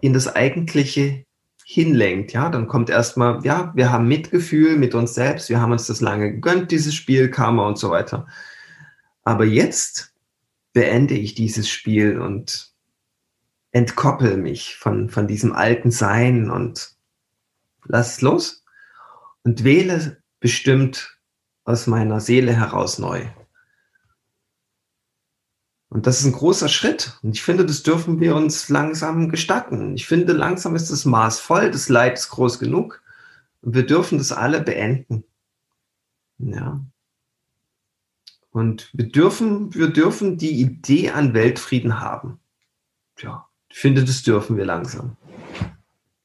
B: in das Eigentliche hinlenkt. Ja, dann kommt erstmal, ja, wir haben Mitgefühl mit uns selbst, wir haben uns das lange gegönnt, dieses Spiel, Karma und so weiter. Aber jetzt beende ich dieses Spiel und entkoppel mich von, von diesem alten Sein und lass los und wähle bestimmt aus meiner Seele heraus neu. Und das ist ein großer Schritt. Und ich finde, das dürfen wir uns langsam gestatten. Ich finde, langsam ist das Maß voll, das Leid ist groß genug. Und wir dürfen das alle beenden. Ja. Und wir dürfen, wir dürfen die Idee an Weltfrieden haben. Ja, ich finde, das dürfen wir langsam.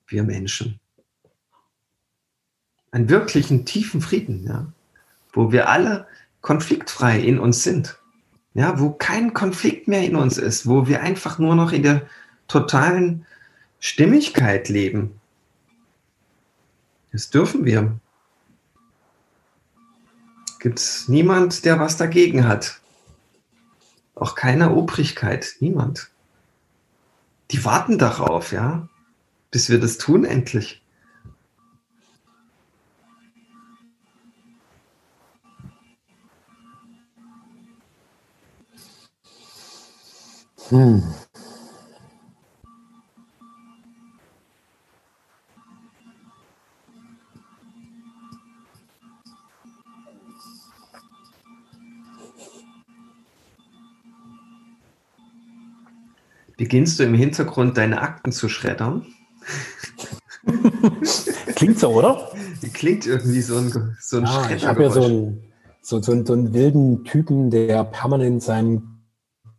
B: Wir Menschen. Einen wirklichen tiefen Frieden, ja, wo wir alle konfliktfrei in uns sind. Ja, wo kein Konflikt mehr in uns ist, wo wir einfach nur noch in der totalen Stimmigkeit leben. Das dürfen wir gibt es niemand, der was dagegen hat. Auch keine Obrigkeit, niemand. Die warten darauf, ja, bis wir das tun endlich. Hm. Beginnst du im Hintergrund deine Akten zu schreddern?
A: Klingt so, oder?
B: Klingt irgendwie so ein, so ein
A: ja, Ich habe ja so einen, so, so, so einen wilden Typen, der permanent seinen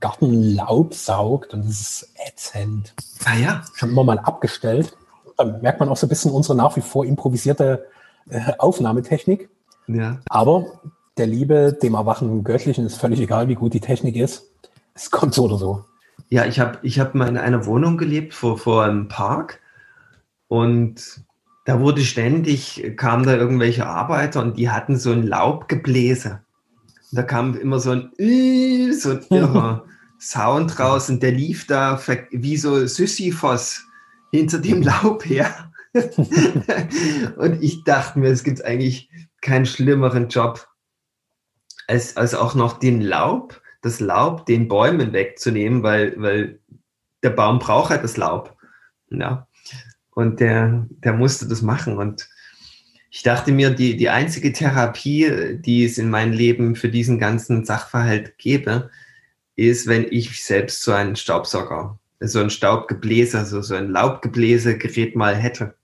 A: Garten Laub saugt und das ist ätzend.
B: Ah ja.
A: Ich habe immer mal abgestellt. Dann merkt man auch so ein bisschen unsere nach wie vor improvisierte äh, Aufnahmetechnik. Ja. Aber der Liebe, dem Erwachen Göttlichen ist völlig egal, wie gut die Technik ist. Es kommt so oder so.
B: Ja, ich habe ich hab mal in einer Wohnung gelebt, vor, vor einem Park. Und da wurde ständig, kamen da irgendwelche Arbeiter und die hatten so ein Laubgebläse. Und da kam immer so ein, so ein irrer Sound raus und der lief da wie so Sisyphos hinter dem Laub her. und ich dachte mir, es gibt eigentlich keinen schlimmeren Job, als, als auch noch den Laub, das Laub den Bäumen wegzunehmen, weil, weil der Baum braucht halt das Laub. Ja. Und der, der musste das machen. Und ich dachte mir, die, die einzige Therapie, die es in meinem Leben für diesen ganzen Sachverhalt gäbe, ist, wenn ich selbst so einen Staubsauger, so ein Staubgebläse, also so ein Laubgebläsegerät mal hätte.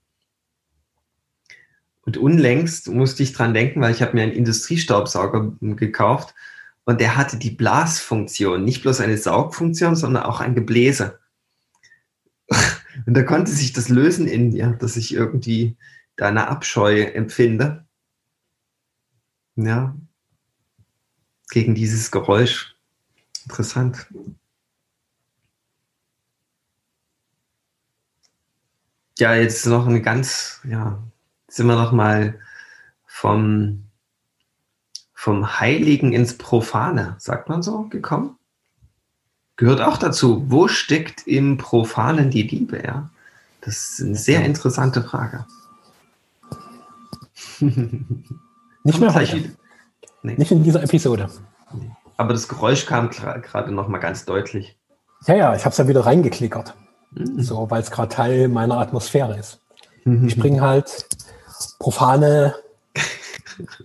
B: Und unlängst musste ich dran denken, weil ich habe mir einen Industriestaubsauger gekauft und der hatte die Blasfunktion, nicht bloß eine Saugfunktion, sondern auch ein Gebläse. Und da konnte sich das lösen in mir, dass ich irgendwie da eine Abscheu empfinde. Ja, gegen dieses Geräusch. Interessant. Ja, jetzt noch eine ganz, ja, sind wir noch mal vom, vom Heiligen ins Profane, sagt man so, gekommen? Gehört auch dazu. Wo steckt im Profanen die Liebe? Ja? Das ist eine sehr interessante Frage.
A: Nicht mehr heute. Nee. Nicht in dieser Episode.
B: Nee. Aber das Geräusch kam gerade noch mal ganz deutlich.
A: Ja, ja, ich habe es ja wieder reingeklickert. Mhm. So, weil es gerade Teil meiner Atmosphäre ist. Mhm. Ich bringe halt profane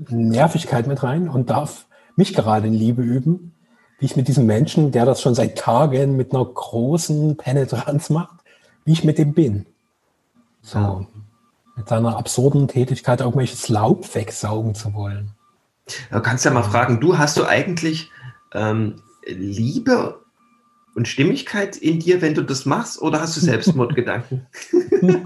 A: Nervigkeit mit rein und darf mich gerade in Liebe üben, wie ich mit diesem Menschen, der das schon seit Tagen mit einer großen Penetranz macht, wie ich mit dem bin. So, ja. mit seiner absurden Tätigkeit irgendwelches Laub wegsaugen zu wollen.
B: Du kannst ja mal fragen, du hast du eigentlich ähm, Liebe und Stimmigkeit in dir, wenn du das machst, oder hast du Selbstmordgedanken?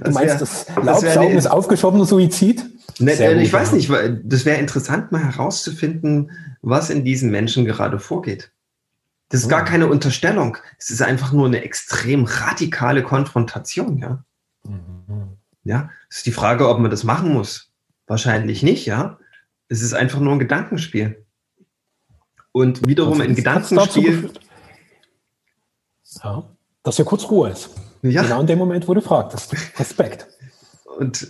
A: du meinst, das Laubsaugen ist aufgeschobener Suizid?
B: Ne, ich weiß nicht, das wäre interessant, mal herauszufinden, was in diesen Menschen gerade vorgeht. Das ist gar hm. keine Unterstellung. Es ist einfach nur eine extrem radikale Konfrontation, ja. Mhm. Ja, es ist die Frage, ob man das machen muss. Wahrscheinlich nicht, ja. Es ist einfach nur ein Gedankenspiel. Und wiederum ein Gedankenspiel.
A: Ja, dass ja kurz Ruhe ist. Ja. Genau in dem Moment, wo du fragtest. Respekt.
B: Und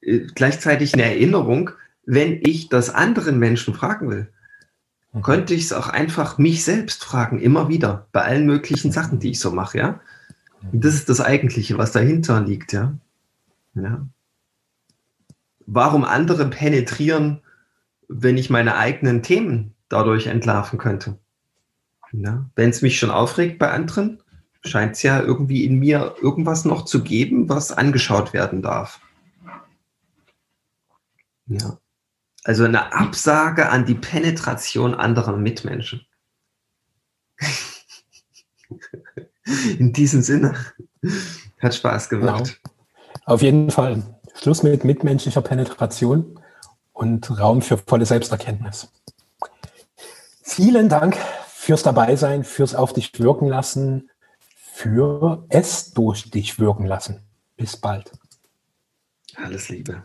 B: äh, gleichzeitig eine Erinnerung, wenn ich das anderen Menschen fragen will, mhm. könnte ich es auch einfach mich selbst fragen, immer wieder, bei allen möglichen Sachen, die ich so mache, ja. Und das ist das Eigentliche, was dahinter liegt, ja. ja. Warum andere penetrieren, wenn ich meine eigenen Themen dadurch entlarven könnte. Ja, Wenn es mich schon aufregt bei anderen, scheint es ja irgendwie in mir irgendwas noch zu geben, was angeschaut werden darf. Ja. Also eine Absage an die Penetration anderer Mitmenschen. in diesem Sinne. Hat Spaß gemacht.
A: Genau. Auf jeden Fall. Schluss mit mitmenschlicher Penetration und Raum für volle Selbsterkenntnis. Vielen Dank fürs Dabeisein, fürs auf dich wirken lassen, für es durch dich wirken lassen. Bis bald.
B: Alles Liebe.